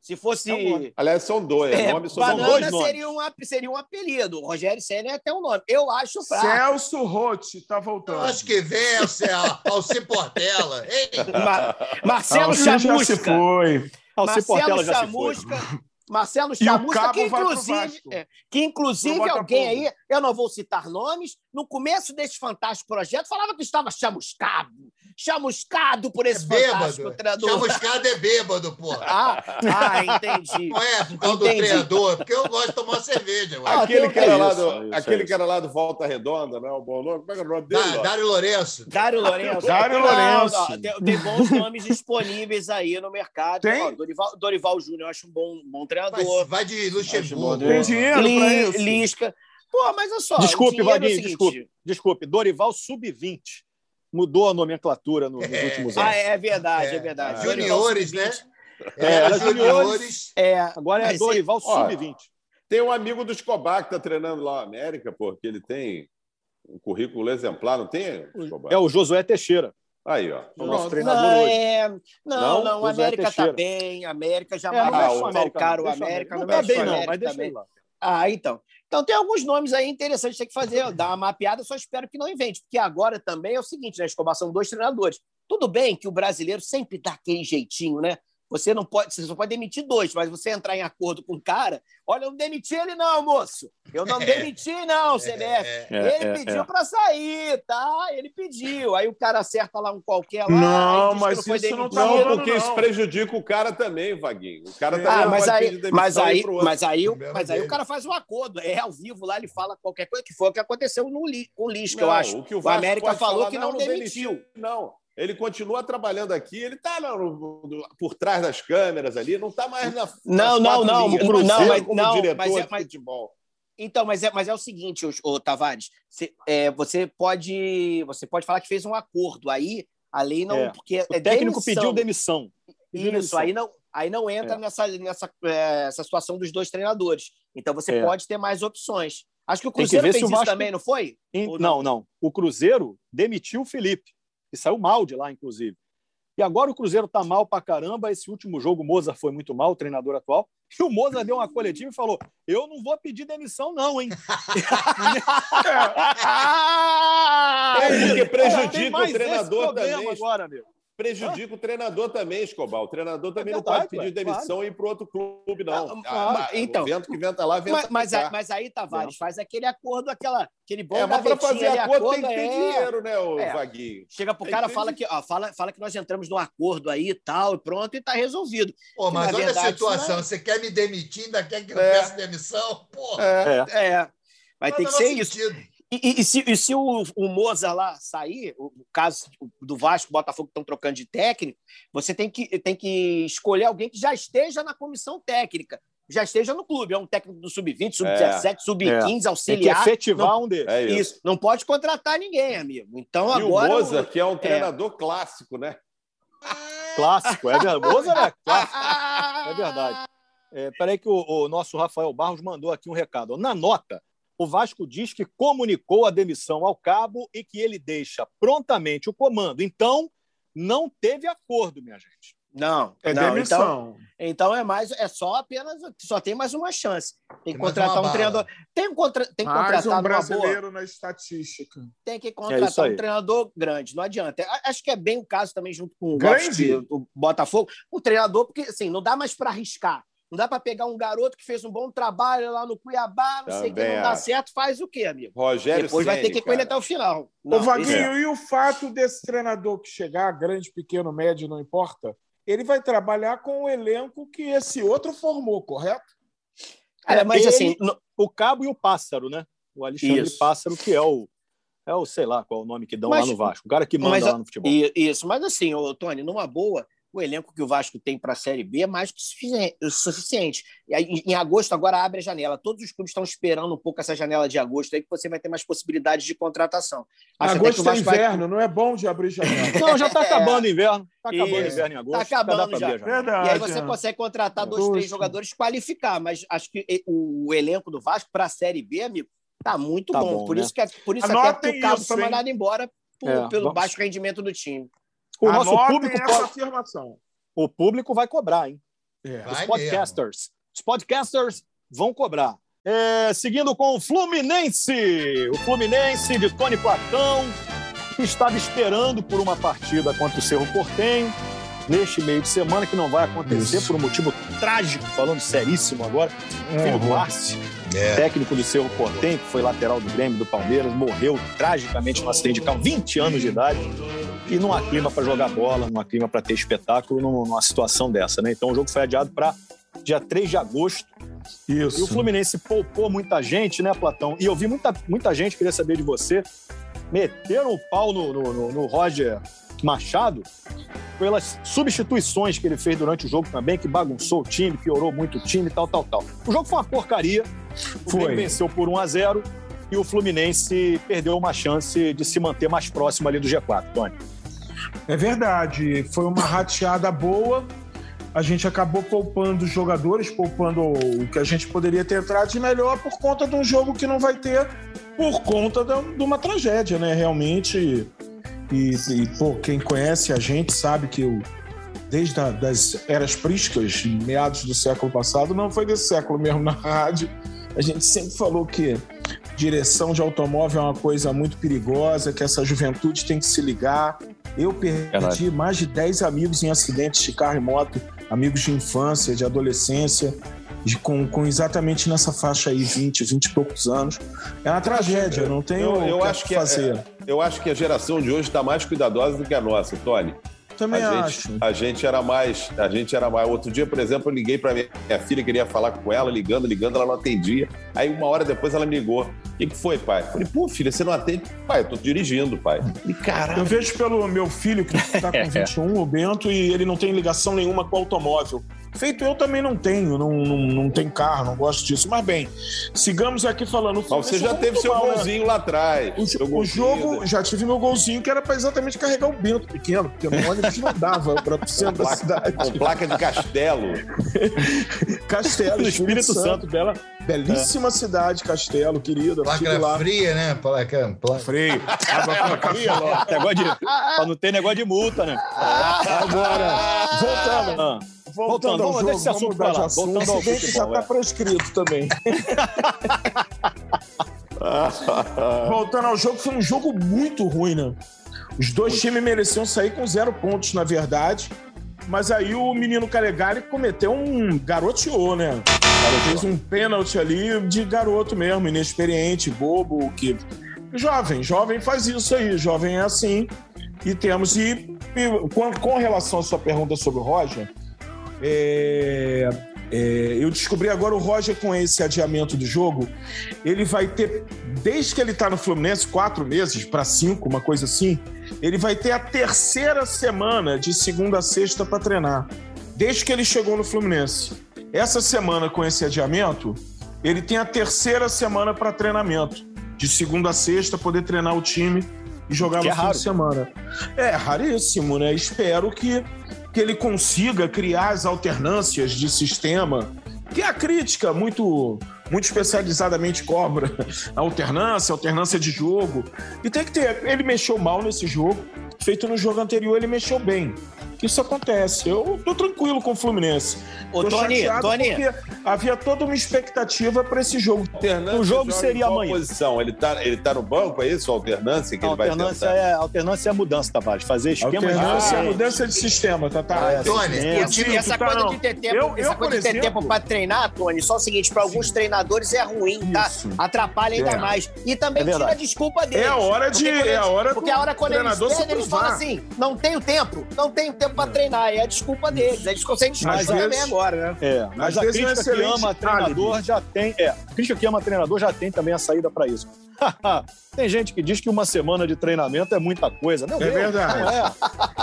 Se fosse. É um nome. Aliás, são dois. É, nomes são dois banana nomes. seria um, seria um apelido. O Rogério Senna é até um nome. Eu acho fraco. Celso Rotti tá Eu voltando. acho que vence Alci Portela. Ei, Ma- Marcelo Alci já se Chamusca. foi. Alci Marcelo Portela já se foi. Chamusca. Marcelo Chamusca, que inclusive, é, que inclusive alguém aí, eu não vou citar nomes, no começo desse fantástico projeto falava que estava chamuscado. Chamuscado por esse fantástico bêbado. treinador. Chamuscado é bêbado, porra. Ah, ah, entendi. Não é por causa Entendi. do treinador, porque eu gosto de tomar cerveja. Ah. Aquele tem- que era é lá isso, do, é isso, aquele é que era lá do Volta Redonda, não é o bom nome? Como é que é o nome dele? Ó? Dário Lourenço. Dário Lourenço. Dário Lourenço. não, tem, tem bons nomes disponíveis aí no mercado. Tem? Ó, Dorival, Dorival Júnior, eu acho um bom, bom Vai, treinador. vai de Luxemburgo. Tem dinheiro pra Li- isso? Lisca. Pô, mas olha só. Desculpe, é Vaguinho, seguinte- desculpe. Desculpe, Dorival Sub-20. Mudou a nomenclatura no- nos É. últimos anos. Ah, é verdade, é, É. verdade. Juniores, Dorival né? Sub-20. É, Era era juniores. É, Agora é Mas Dorival Ó, Sub-20. Tem um amigo do Escobar que está treinando lá na América, porque ele tem um currículo exemplar, não tem, Escobar? É o Josué Teixeira, Aí, ó. o nosso Pronto. treinador Não, hoje. é... não, Não? não, a América tá Teixeira. bem, a América É, jamais não o América. o não, América, Não não tá bem, não, mas deixa ele lá. Ah, então. Então tem alguns nomes aí interessantes, tem que fazer, dar uma mapeada, só espero que não invente, porque agora também é o seguinte, né, Escobar, são dois treinadores. Tudo bem que o brasileiro sempre dá aquele jeitinho, né? Você não pode, você só pode demitir dois, mas você entrar em acordo com o cara, olha, eu não demiti ele não, moço. Eu não demiti não, CBF. É, É, ele é, pediu é. para sair, tá? Ele pediu. Aí o cara acerta lá um qualquer lá. Não, mas foi isso não demitido. tá Não, rolando, porque isso não. prejudica o cara também, Vaguinho. O cara também Ah, não mas aí, mas aí, mas aí, mas aí o cara faz um acordo. É ao vivo lá, ele fala qualquer coisa, que foi o que aconteceu no Li- com o Lisca, eu Não, acho. O, que o, América falou falar, que não demitiu. demitiu. Não, ele continua trabalhando aqui, ele está por trás das câmeras ali, não está mais na Não, não, não, linhas, não, Cruzeiro mas- como não, diretor mas é- de mas- futebol. Então, mas é, mas é o seguinte, ô, Tavares, cê- é, você pode você pode falar que fez um acordo. Aí a lei não. É. Porque O é técnico demissão. pediu demissão. Pediu Isso, demissão. aí não, aí não entra É. nessa, nessa é, essa situação dos dois treinadores. Então você É. pode ter mais opções. Acho que o que Cruzeiro ver fez o isso Vasco- também, não foi? Em- Ou não, não. O Cruzeiro demitiu o Felipe, que saiu mal de lá, inclusive. E agora o Cruzeiro tá mal pra caramba. Esse último jogo, o Mozart foi muito mal, o treinador atual. E o Mozart deu uma coletiva e falou: Eu não vou pedir demissão, não, hein? É, porque prejudica o treinador também. agora, amigo. Prejudica o treinador também, Escobar. O treinador também não verdade, pode pedir demissão e ir para outro clube, não. Ah, Ah, então. O vento que venta lá, venta Mas, mas, aí- mas aí, Tavares, faz aquele acordo, aquela, aquele bom É, mas para fazer ali, acordo tem que ter é. dinheiro, né, o É. Vaguinho? Chega pro Tem cara, fala que, ó, fala, fala que nós entramos num acordo aí e tal, e pronto, e tá resolvido. Pô, mas olha verdade, a situação. não é- Você quer me demitir, ainda quer que eu É. peça demissão? Porra. É. É. Vai Não ter que ser menor isso. E, e- se, e se o, o Mozart lá sair, o, o caso do Vasco, Botafogo estão trocando de técnico, você tem que, tem que escolher alguém que já esteja na comissão técnica. já esteja no clube. É um técnico do sub-20, sub-17, sub-15, Tem que auxiliar. efetivar Não- um deles. É isso. Isso, não pode contratar ninguém, amigo. Então E agora. o Moza, que é um treinador clássico, né? Clássico, é verdade. Mozart é clássico. É verdade. É, peraí que o, o nosso Rafael Barros mandou aqui um recado. Na nota, o Vasco diz que comunicou a demissão ao cabo e que ele deixa prontamente o comando. Então, não teve acordo, minha gente. Não, É não. Então, demissão. então é mais, é só apenas, só tem mais uma chance. Tem que contratar um treinador. Tem, contra, tem que contratar um brasileiro na estatística. Tem que É contratar aí. um treinador grande, não adianta. A- Acho que é bem o caso também, junto com o, Grande? Vasco, o Botafogo, o treinador, porque assim, não dá mais para arriscar. Não dá para pegar um garoto que fez um bom trabalho lá no Cuiabá, não sei o que, Também não dá acho. certo, faz o quê, amigo? Rogério Depois vai ter que ir com ele até o final. Ô, Não, Vaguinho, isso é- e o fato desse treinador que chegar, grande, pequeno, médio, não importa, ele vai trabalhar com o elenco que esse outro formou, correto? Cara, mas Ele, assim, no- O Cabo e o Pássaro, né? O Alexandre Isso. Pássaro, que é o, é o, sei lá qual é o nome que dão Mas- lá no Vasco. O cara que manda mas lá no futebol. isso, mas assim, ô, Tony, numa boa, o elenco que o Vasco tem para a Série B é mais que suficiente. E aí, Em, agosto, agora abre a janela. Todos os clubes estão esperando um pouco essa janela de agosto aí, que você vai ter mais possibilidades de contratação. Acho Agosto é Vasco vai- inverno, não é bom de abrir janela. Não, já tá É. acabando o inverno. Tá acabando o Isso. inverno em agosto. Tá acabando dá pra já. ver Verdade. E aí você é. consegue contratar dois, Agosto. três jogadores e qualificar, mas acho que o, elenco do Vasco para a Série B, amigo, tá muito Tá bom. bom, Por né? isso que é- por isso até que o Cabo isso, foi mandado embora por- É, pelo vamos- baixo rendimento do time. O nosso Anotem público essa pode- afirmação. o público vai cobrar, hein? É. Vai Os podcasters. Os podcasters vão cobrar. É, seguindo com o Fluminense. O Fluminense de Tony Platão, que estava esperando por uma partida contra o Cerro Portenho neste meio de semana, que não vai acontecer Isso. por um motivo trágico, falando seríssimo agora. Um Filho do. Arce, É. técnico do Cerro Portenho, que foi lateral do Grêmio, do Palmeiras, morreu tragicamente num acidente de carro, 20 anos de idade. E não há clima para jogar bola, não há clima para ter espetáculo num- numa situação dessa, né? Então o jogo foi adiado para dia 3 de agosto. E o Isso. Fluminense poupou muita gente, né, Platão? E eu vi muita, muita gente, queria saber de você, meteram o pau no, no- no- Roger Machado pelas substituições que ele fez durante o jogo também, que bagunçou o time, piorou muito o time, tal, tal, tal. O jogo foi uma porcaria. O Foi. Venceu por 1 a 0 e o Fluminense perdeu uma chance de se manter mais próximo ali do G4, Tony. É verdade, foi uma rateada boa. A gente acabou poupando os jogadores, poupando o que a gente poderia ter entrado de melhor por conta de um jogo que não vai ter, por conta de uma tragédia, né? Realmente. E, e, pô, quem conhece a gente sabe que o, desde a, das eras prísticas, meados do século passado, não foi desse século mesmo na rádio, a gente sempre falou que direção de automóvel é uma coisa muito perigosa, que essa juventude tem que se ligar. Eu perdi Verdade. mais de 10 amigos em acidentes de carro e moto, amigos de infância, de adolescência, de- com, com exatamente nessa faixa aí, 20, 20 e poucos anos. É uma tragédia, não tem Eu- o eu que acho que é- fazer. Eu acho que a geração de hoje está mais cuidadosa do que a nossa, Tony. Também a acho. gente, a gente era mais, a gente era mais. Outro dia, por exemplo, eu liguei para minha, filha, queria falar com ela, ligando, ligando, ela não atendia. Aí uma hora depois ela me ligou. O que, que foi, pai? Falei, pô, filha, você não atende? Pai, eu tô dirigindo, pai. Falei, caralho. Eu vejo pelo meu filho, que está com 21, o Bento, e ele não tem ligação nenhuma com o automóvel. Feito eu também não tenho, não, não, não tenho carro, não gosto disso. Mas bem, sigamos aqui falando. Mas você já teve seu golzinho. golzinho lá atrás. O, seu o jogo, né? já tive meu golzinho, que era para exatamente carregar o Bento pequeno, porque no ônibus não dava para o centro da cidade. com placa de castelo. Castelo, Do Espírito Santo, bela. Belíssima cidade, Castelo, querida. Placa lá. fria, né? Placa, placa. Freio. Água fria. Negócio de, pra não ter negócio de multa, né? Agora, voltando. Ah, Voltando Voltando, vamos- jogo, deixa esse vamos assunto mudar de assunto. Já está é. prescrito também. Voltando ao jogo, foi um jogo muito ruim, né? Os dois times mereciam sair com zero pontos, na verdade. Mas aí o menino Calegari cometeu um garoteou, né? Fez um pênalti ali de garoto mesmo, inexperiente, bobo, que. Jovem, jovem faz isso aí, jovem é assim. E temos. E, e com, com relação à sua pergunta sobre o Roger, é, é, eu descobri agora o Roger com esse adiamento do jogo. Ele vai ter, desde que ele está no Fluminense, quatro meses para cinco, uma coisa assim. Ele vai ter a terceira semana de segunda a sexta para treinar, desde que ele chegou no Fluminense. essa semana com esse adiamento, ele tem a terceira semana para treinamento. De segunda a sexta, poder treinar o time e jogar Que no é fim de semana. É raríssimo, né? Espero que, que ele consiga criar as alternâncias de sistema, que a crítica muito, muito especializadamente cobra. A alternância, alternância de jogo. E tem que ter. Ele mexeu mal nesse jogo. Feito no jogo anterior, ele mexeu bem. Isso acontece. Eu tô tranquilo com o Fluminense. Ô, Tô Tony, chateado Tony. porque havia toda uma expectativa para esse jogo. Alternância O jogo seria amanhã. posição? Ele tá, ele tá no banco, é isso? A alternância que A ele vai alternância, tentar? é, a alternância é a mudança, Tavares. Fazer esquema Alternância é de mudança de sistema, tá? tá? É, Tony, é, o time E essa tá, coisa não. de ter tempo, Eu- essa eu, coisa por de ter exemplo- tempo pra treinar, Tony, só o seguinte, para alguns treinadores é ruim, tá? Isso. Atrapalha ainda É. mais. E também É tira a desculpa deles. É a hora de- Porque é a hora Porque do a hora quando eles treinador se perdem, eles falam assim, não tenho tempo, não tenho tempo pra treinar. E é a desculpa deles. Eles conseguem desculpa também vezes- agora, né? É, mas a vezes é um crítica que ama treinador álibi. já tem. É, a crítica que ama treinador já tem também a saída para isso. tem gente que diz que uma semana de treinamento é muita coisa. Meu É Deus, verdade.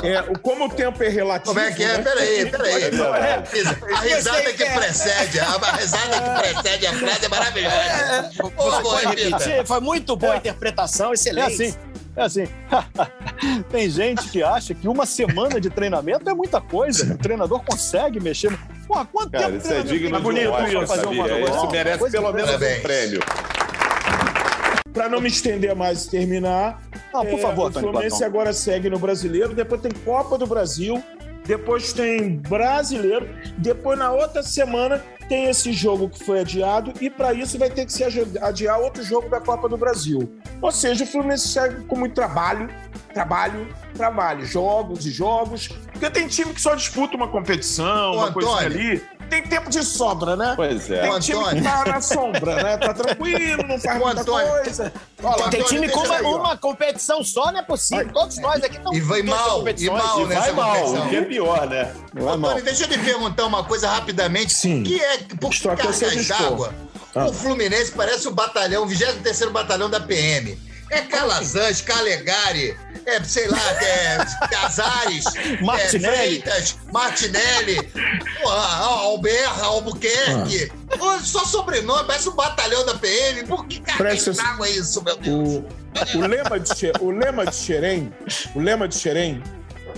é. É, o- como o tempo é relativo. Como é que é? né? Peraí, peraí. É. A risada que precede, a risada que precede a frase é maravilhosa. Ô, Pode boa, repita. repetir? Foi muito boa a É. interpretação, É excelente. assim. É assim. Tem gente que acha que uma semana de treinamento é muita coisa. O treinador consegue mexer. Porra, quanto Cara, tempo isso é digno de bonito um Oscar, pra fazer sabia? uma coisa? Isso merece pelo menos um prêmio. Para não me estender mais e terminar, Ah, por é, favor, o Tony Fluminense Platão. agora segue no Brasileiro, depois tem Copa do Brasil, depois tem Brasileiro, depois na outra semana tem esse jogo que foi adiado e para isso vai ter que se adi- adiar outro jogo da Copa do Brasil. Ou seja, o Fluminense segue com muito trabalho, trabalho, trabalho, jogos e jogos, porque tem time que só disputa uma competição, Ô, uma Antônio. ali. Tem tempo de sobra, né? Pois é. Tem Ô, time Antônio. que tá na sombra, né? Tá tranquilo, não faz Ô, muita Antônio. coisa. Olha Tem Antônio, time com uma, uma competição só, não é possível. Todos nós aqui estamos E vai mal, e mal E nessa vai mal, competição. o que é pior, né? Vai mal. Tony, deixa eu te perguntar uma coisa rapidamente. Sim. Que é, por que cargas d'água? Ah. O Fluminense parece o batalhão, o 23º batalhão da PM. É Calazans, Calegari, é, sei lá, é, Casares, Martinelli. É, Freitas, Martinelli, porra, Alberra, Albuquerque. Ah. Só sobrenome, parece um batalhão da PM. Por que Presta- d'água é isso, meu Deus? O, o, lema de, o lema de Xerém, o lema de Xerém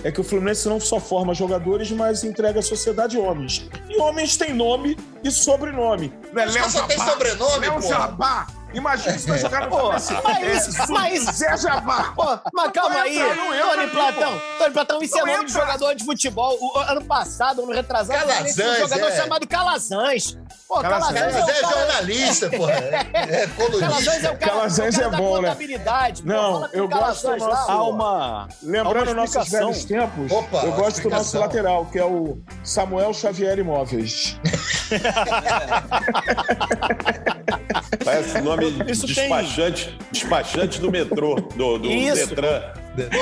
é que o Fluminense não só forma jogadores, mas entrega à sociedade homens. E homens têm nome e sobrenome. Não é Léo caras só tem Jabá, sobrenome, Léo pô. Jabá. Imagina se vai jogar no Pô, Fluminense. mas- É, mas- Zé Jabá. Pô, mas calma aí, Tony Platão. Tony Platão, isso é nome de jogador de futebol. O ano passado, ano retrasado, Calazans, tinha um jogador é. chamado Calazans. Pô, Calazans. Calazans, é é jornalista, porra. É Calazans é o cara, Calazans o cara é da bom, né? contabilidade. Pô, Não, eu gosto do nosso-. Há uma. Lembrando nossos velhos tempos, Opa, eu gosto do nosso lateral, que é o Samuel Xavier Imóveis. Parece nome Isso tem- despachante, despachante do metrô, do, do Isso. Detran.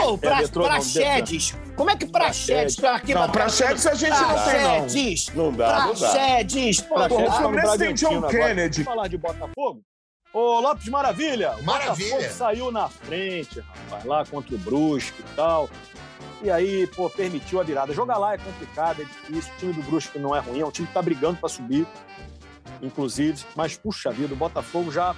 Pô, pra, metrô, não, Praxedes. Como é que Praxedes? Pra aqui, Não, Praxedes a gente não tem, não. Não dá, não dá. Praxedes. Pô, Pra Porra, o Fluminense tem John agora. Kennedy. Vamos falar de Botafogo? Ô, Lopes Maravilha. o Maravilha. Botafogo saiu na frente, rapaz, lá contra o Brusque e tal. E aí, pô, permitiu a virada. Jogar lá é complicado, é difícil. O time do Brusque não é ruim, é um time que tá brigando pra subir, inclusive. Mas, puxa vida, o Botafogo já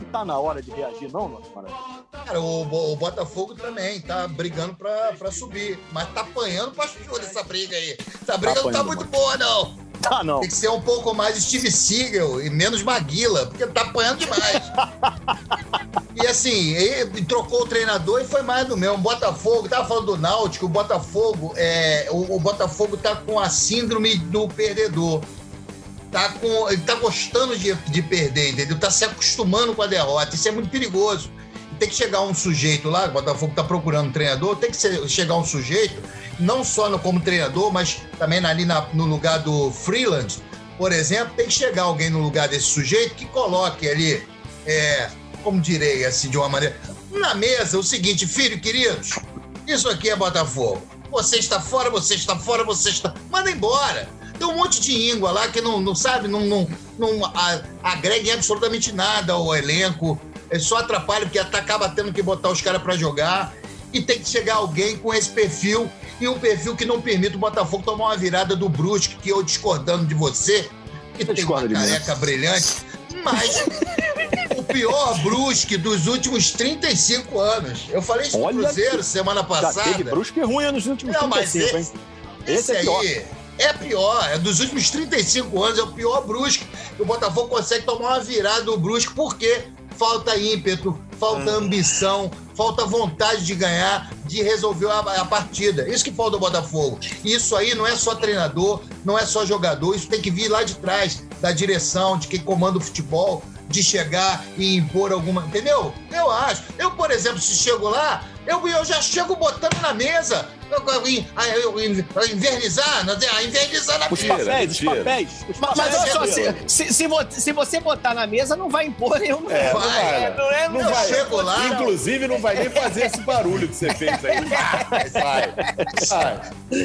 não tá na hora de reagir, não, Maravilha? Cara, o, o Botafogo também tá brigando pra, pra subir. Mas tá apanhando pra chuva essa briga aí. Essa briga não tá muito boa, não. Tá, não. Tem que ser um pouco mais Steve Seagal e menos Maguila, porque tá apanhando demais. e assim, ele trocou o treinador e foi mais do mesmo. O Botafogo, tava falando do Náutico, o Botafogo, é, o, o Botafogo tá com a síndrome do perdedor. Tá com, ele tá gostando de, de perder, entendeu? Tá se acostumando com a derrota. Isso é muito perigoso. Tem que chegar um sujeito lá, o Botafogo tá procurando um treinador, tem que ser- chegar um sujeito, não só no- como treinador, mas também ali na- no lugar do Freeland, por exemplo, tem que chegar alguém no lugar desse sujeito que coloque ali, é, como direi assim, de uma maneira, na mesa o seguinte, filho queridos, isso aqui é Botafogo. Você está fora, você está fora, você está. Manda embora. Tem um monte de íngua lá que não, não sabe, não, não, não a- agrega em absolutamente nada ao elenco. É só atrapalha, porque acaba tendo que botar os caras para jogar. E tem que chegar alguém com esse perfil e um perfil que não permita o Botafogo tomar uma virada do Brusque, que eu discordando de você, que tem uma de mim. careca brilhante, mas o pior Brusque dos últimos 35 anos. Eu falei isso no Olha Cruzeiro semana Já passada. teve Brusque ruim nos últimos Não, mas 35, hein? esse, Esse é aí pior. É pior. É dos últimos 35 anos, é o pior Brusque. O Botafogo consegue tomar uma virada do Brusque porque falta ímpeto, falta ambição, falta vontade de ganhar, de resolver a, a partida. Isso que falta o Botafogo. E isso aí não é só treinador, não é só jogador, isso tem que vir lá de trás, da direção, de quem comanda o futebol, de chegar e impor alguma. Entendeu? Eu acho. Eu, por exemplo, se chego lá, eu, eu já chego botando na mesa. Eu, eu, eu, eu, eu invernizar, não sei, ah, invernizar na Os mesa. Mentira, papéis, os papéis. Os Mas, papéis mas olha só, é se, se, se vo- se você botar na mesa, não vai impor nenhum. É, não Vai, vai. não é, Não Eu vai. chego lá. Inclusive, não vai nem fazer esse barulho que você fez aí. Vai, vai. vai.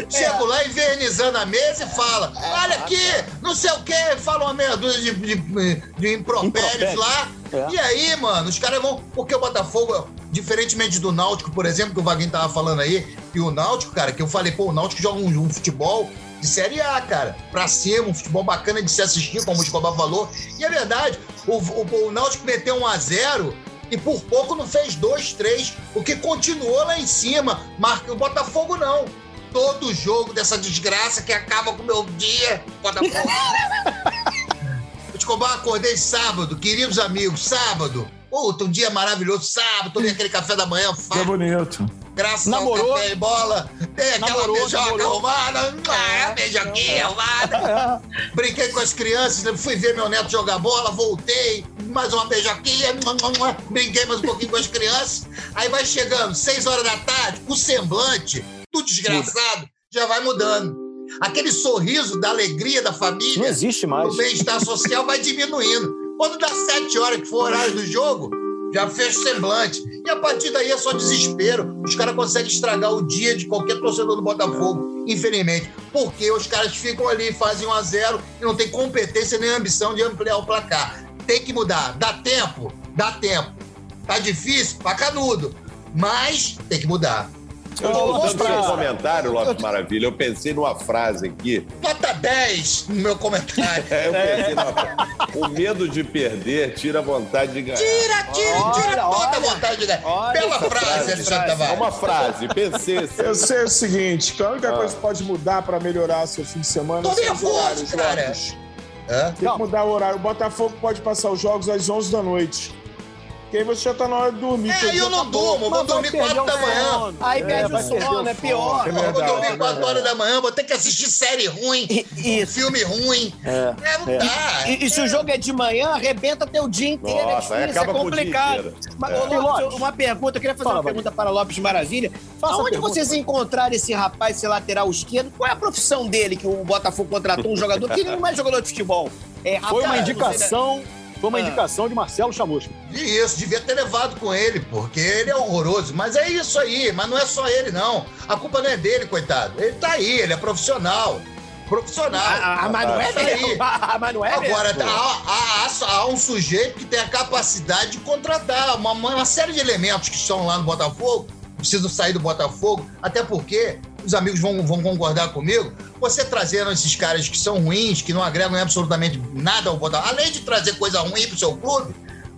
Chego lá invernizando a mesa e fala: olha aqui, não sei o quê, fala uma meia dúzia de, de, de impropérios Impropérios. lá. É. E aí, mano, os caras vão. Porque o Botafogo, diferentemente do Náutico, por exemplo, que o Vaguinho tava falando aí, e o Náutico, cara, que eu falei, pô, o Náutico joga um, um futebol de Série A, cara. Pra cima, um futebol bacana de se assistir, como o Escobar falou. E é verdade, o, o, o Náutico meteu um a 0 e por pouco não fez dois, três, o que continuou lá em cima. Marca o Botafogo não. Todo jogo dessa desgraça que acaba com o meu dia, Botafogo. Escobar, acordei sábado, queridos amigos, sábado. Puta, um dia maravilhoso, sábado, tomei aquele café da manhã, É farto, bonito. graças Namorou? ao café e bola. Tem aquela Namorou, beijoca namorou. arrumada, ah, beijoquinha arrumada. Brinquei com as crianças, fui ver meu neto jogar bola, voltei, mais uma beijoquinha, brinquei mais um pouquinho com as crianças. Aí vai chegando, seis horas da tarde, o semblante do desgraçado já vai mudando. Aquele sorriso da alegria da Não família, existe mais. o bem-estar social vai diminuindo. Quando dá sete horas que for o horário do jogo, já fecha o semblante. E a partir daí é só desespero. Os caras conseguem estragar o dia de qualquer torcedor do Botafogo, infelizmente. Porque os caras ficam ali, fazem 1 a 0 e não tem competência nem ambição de ampliar o placar. Tem que mudar. Dá tempo? Dá tempo. Tá difícil? Pra canudo. Mas tem que mudar. Eu estou dando seu comentário, Lopes Maravilha. Eu pensei numa frase aqui. Nota 10 no meu comentário. É, eu pensei numa frase. O medo de perder tira a vontade de ganhar. Tira, tira, tira Olha, toda a olha. vontade de ganhar. Olha Bela frase, Alexandre frase. É Tavares. uma frase. Pensei assim. Eu sei o seguinte, que a única Ah. coisa que pode mudar pra melhorar seu fim de semana Tô nervoso, cara. Hã? Tem que mudar o horário. O Botafogo pode passar os jogos às 11 da noite. Que aí você já tá na hora de dormir. É, eu não tá bom. durmo, vou dormir perder 4 da manhã. Aí É, perde o sono, é pior. É Eu vou dormir é 4 verdade. horas da manhã, vou ter que assistir série ruim, Isso. filme ruim. É. É, não É. dá. E, e se o jogo é de manhã, arrebenta teu dia inteiro. É difícil, é com o dia complicado. É. uma pergunta, eu queria fazer Fala, uma pergunta para Lopes Maravilha. Faça a Aonde pergunta. vocês encontraram esse rapaz, esse lateral esquerdo? Qual é a profissão dele que o Botafogo contratou um jogador que ele não é jogador de futebol? É, Foi uma rapaz, indicação, foi uma Ah. indicação de Marcelo Chamusca. E isso, devia ter levado com ele, porque ele é horroroso. Mas é isso aí, mas não é só ele, não. A culpa não é dele, coitado. Ele tá aí, ele é profissional. Profissional. Ah, ah, mas não é aí. mesmo. Ah, mas não é mesmo. Agora, tá, há, há- há um sujeito que tem a capacidade de contratar uma, uma série de elementos que estão lá no Botafogo, precisam sair do Botafogo, até porque os amigos vão, vão concordar comigo. Você trazendo esses caras que são ruins, que não agregam absolutamente nada ao Botafogo, além de trazer coisa ruim pro seu clube,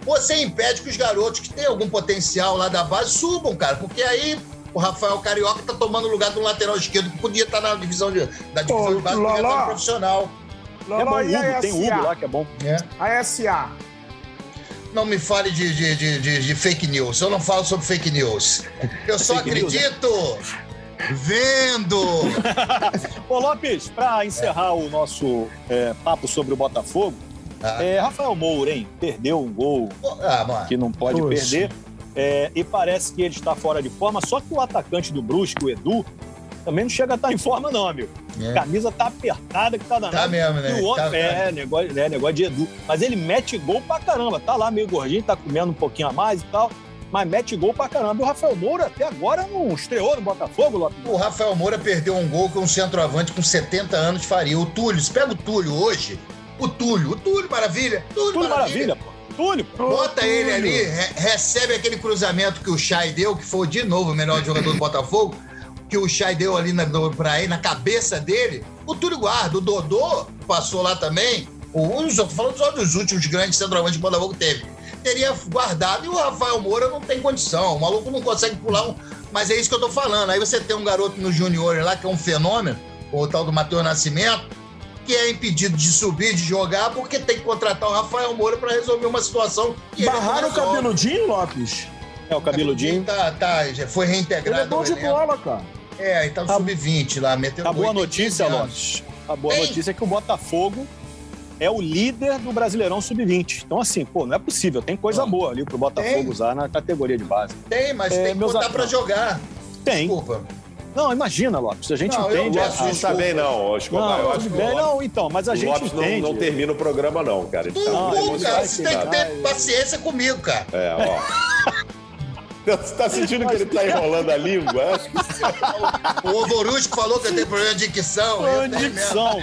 você impede que os garotos que têm algum potencial lá da base subam, cara, porque aí. O Rafael Carioca tá tomando o lugar do lateral esquerdo que podia estar na divisão de, da divisão Ô, de base, podia estar Loló. no profissional. É bom, e tem Hugo SA? lá que é bom. né? A SA. Não me fale de, de, de, de- de fake news. Eu não falo sobre fake news. Eu só Fake news, acredito vendo. Ô, Lopes, para encerrar o nosso é, papo sobre o Botafogo, Ah. é, Rafael Moura, hein? Perdeu um gol Ah, que não pode Poxa. perder. é, e parece que ele está fora de forma. Só que o atacante do Brusque, o Edu, também não chega a estar em forma, não, amigo. É. Camisa tá apertada que tá danado. Tá mesmo, né? E o outro, Tá- é, negócio, é, negócio de Edu. Mas ele mete gol pra caramba. Tá lá meio gordinho, tá comendo um pouquinho a mais e tal. Mas mete gol pra caramba. E o Rafael Moura até agora não estreou no Botafogo, Lopes. O Rafael Moura perdeu um gol que um centroavante com 70 anos faria. O Túlio, se pega o Túlio hoje, o Túlio, o Túlio Maravilha, Túlio, Tudo maravilha, pô. Túlio, pô. Bota Ô, ele Túlio. ali, re- recebe aquele cruzamento que o Chay deu, que foi de novo o melhor jogador do Botafogo, que o Chay deu ali na, no- pra ele, na cabeça dele. O Túlio guarda, o Dodô passou lá também. os, eu tô falando só dos últimos grandes centroavantes que o Botafogo teve. Teria guardado e o Rafael Moura não tem condição. O maluco não consegue pular um. Mas é isso que eu tô falando. Aí você tem um garoto no Júnior lá que é um fenômeno, o tal do Matheus Nascimento, que é impedido de subir, de jogar, porque tem que contratar o Rafael Moura para resolver uma situação que ele não Barraram o cabeludinho, Lopes? É o cabeludinho. Tá, tá, já foi Ele é reintegrado. bom ao de bola, cara. É, aí tá no A- sub-20 lá, metendo A boa gol, tem notícia, 15 anos. Lopes. A boa Ei. notícia é que o Botafogo é o líder do Brasileirão Sub-20. Então, assim, pô, não é possível. Tem coisa Não. boa ali pro Botafogo Tem. usar na categoria de base. Tem, mas É, tem que botar pra jogar. Tem. Desculpa. Não, imagina, Lopes. A gente Não, eu entende. a- Não está bem, não, Escobar. eu Não, acho que tudo o bem, Lopes, não, então, mas a o gente Lopes não, entende. não termina o programa, não, cara. Ele tá Não, cara, você tem que ter paciência comigo, cara. É, ó. Você tá sentindo que ele tá enrolando a língua? Acho que O Ovorusco falou que eu tenho problema de dicção. eu tenho mesmo. Dicção.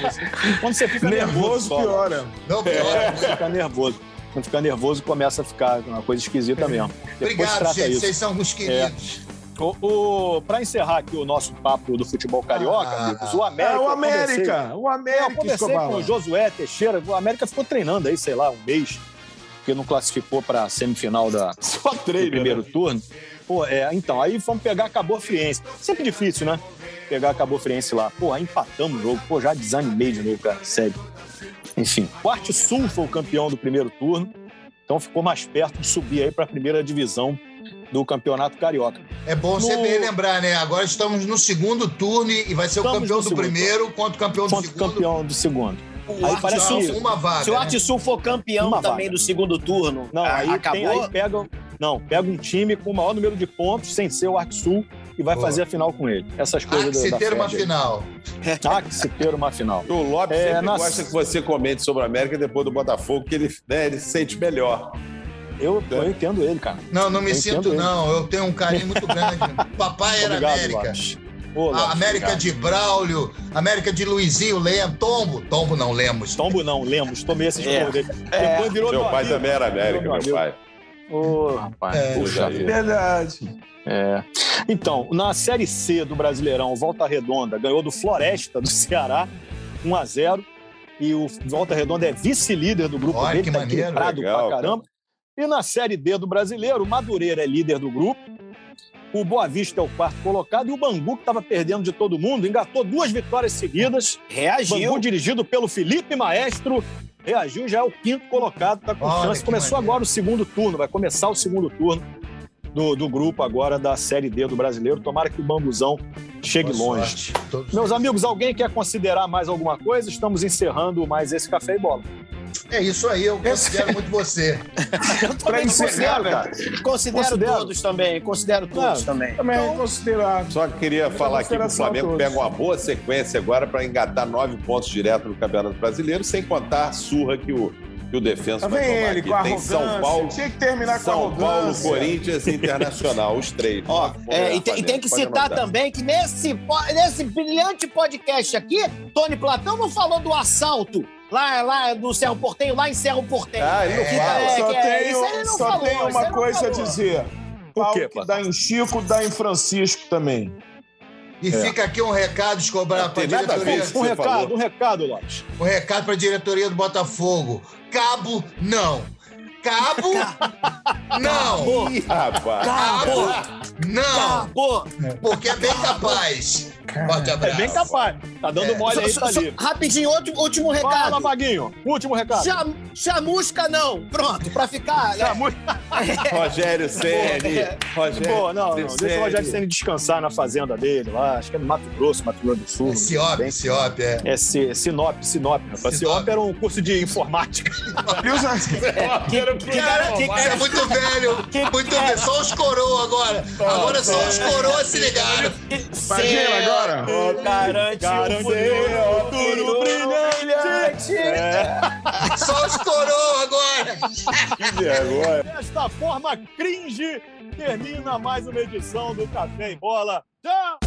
Quando você fica nervoso, Nervoso piora. Não, pior. Você fica nervoso. Quando fica nervoso, começa a ficar uma coisa esquisita mesmo. Depois Obrigado, gente. isso. Vocês são uns queridos. O, o, pra encerrar aqui o nosso papo do futebol carioca, Ah. amigos, o América. É o eu América. O É, eu América, conversei Escobar. com o Josué Teixeira. O América ficou treinando aí, sei lá, um mês, porque não classificou pra semifinal da, só do treino. primeiro né? turno. Pô, é, então, aí fomos pegar a Cabo Friense. Sempre difícil, né? Pegar a Cabo Friense lá. Pô, aí empatamos o jogo. Pô, já desanimei de novo, cara. Sério. Enfim, o Arte Sul foi o campeão do primeiro turno. Então ficou mais perto de subir aí para a primeira divisão do Campeonato Carioca. É bom você No- bem lembrar, né? Agora estamos no segundo turno e vai ser o Estamos campeão no do segundo primeiro contra o campeão do Contra o segundo. campeão do segundo. O Aí Arte parece Sul, que- uma vaga. Se o né? Arte Sul for campeão Uma também vaga. do segundo turno, Não, a- aí, tem, acabou. aí pega, não, pega um time com o maior número de pontos, sem ser o Arte Sul, e vai Boa. fazer a final com ele. Essas Há coisas que da, se da ter uma Fed aí. final. Há que se ter uma final. O Lopes É, sempre gosta que você comente sobre o América depois do Botafogo, que ele, né, ele se sente melhor. Eu, eu entendo ele, cara. Não, não me Eu sinto, ele. não. Eu tenho um carinho muito grande. Papai era Obrigado, América. Lopes. Lopes, A América obrigado. de Braulio, América de Luizinho Lemos, Tombo. Tombo não, Lemos. Tombo não, Lemos, tomei esse É. jogo dele. É. Depois virou Meu pai amigo. também era América, meu meu pai. Ô, rapaz. É. Puxa vida. Verdade. É. Então, na Série C do Brasileirão, Volta Redonda ganhou do Floresta do Ceará, 1 a 0 E o Volta Redonda é vice-líder do grupo Olha dele, que tá maneiro. Legal, pra caramba. E na Série D do Brasileiro, o Madureira é líder do grupo. O Boa Vista é o quarto colocado. E o Bangu, que estava perdendo de todo mundo, engatou duas vitórias seguidas. Reagiu. Bangu, dirigido pelo Felipe Maestro, reagiu, já é o quinto colocado, está com Olha chance. Começou maneiro. agora o segundo turno, vai começar o segundo turno do, do grupo agora da Série D do Brasileiro. Tomara que o Bambuzão chegue Boa longe. Meus amigos, alguém quer considerar mais alguma coisa? Estamos encerrando mais esse Café e Bola. É isso aí, eu considero muito você. Pra encerrar, cara, Considero, Considero. todos também. Considero todos Ah, também. também é considerado. Só queria falar aqui que o Flamengo todos. pega uma boa sequência agora para engatar nove pontos direto no Campeonato Brasileiro, sem contar a surra que o, que o Defensa Tá vai tomar ele aqui. com Tem. São Paulo, Tinha que terminar com São Paulo. Corinthians e Internacional, os três. Ó, é, e, tem, e tem que Pode citar anotar. também que nesse, nesse brilhante podcast aqui, Tony Platão não falou do assalto lá, lá do Cerro Portenho, lá em Cerro Portenho. Ah, ele não Que- fala. é, Só é, tenho, isso ele não só falou, tenho uma coisa a dizer. O quê, que dá em Chico, dá em Francisco também. E fica aqui um recado, Escobar, para a diretoria. Um recado, falou. um recado, Lopes. Um recado para a diretoria do Botafogo. Cabo, não. Cabo, não. Ih, rapaz. Cabo, não. Acabou. Porque é bem capaz. Forte É abraço. bem capaz. Tá dando É. mole aí, tá livre. rapidinho, outro, último Fala, recado. Vaguinho. Último recado. Cham, chamusca não. Pronto, pra ficar. né? Rogério Ceni. Rogério Pô, não, não. Deixa o Rogério Senna descansar na fazenda dele lá. Acho que é no Mato Grosso, Mato Grosso do Sul. É Ciop, Bem- Ciop, é. É C- Sinop, Sinop. rapaz. Sinop. Sinop era um curso de informática. E os- Cara, que- você é muito velho. que- muito velho. Só os coroa agora. Agora só os coroa se ligaram. Imagina agora. Garante, Garante o o futuro brilhante. Só os coroa agora. Que vergonha. Desta forma cringe, termina mais uma edição do Café e Bola. Tchau!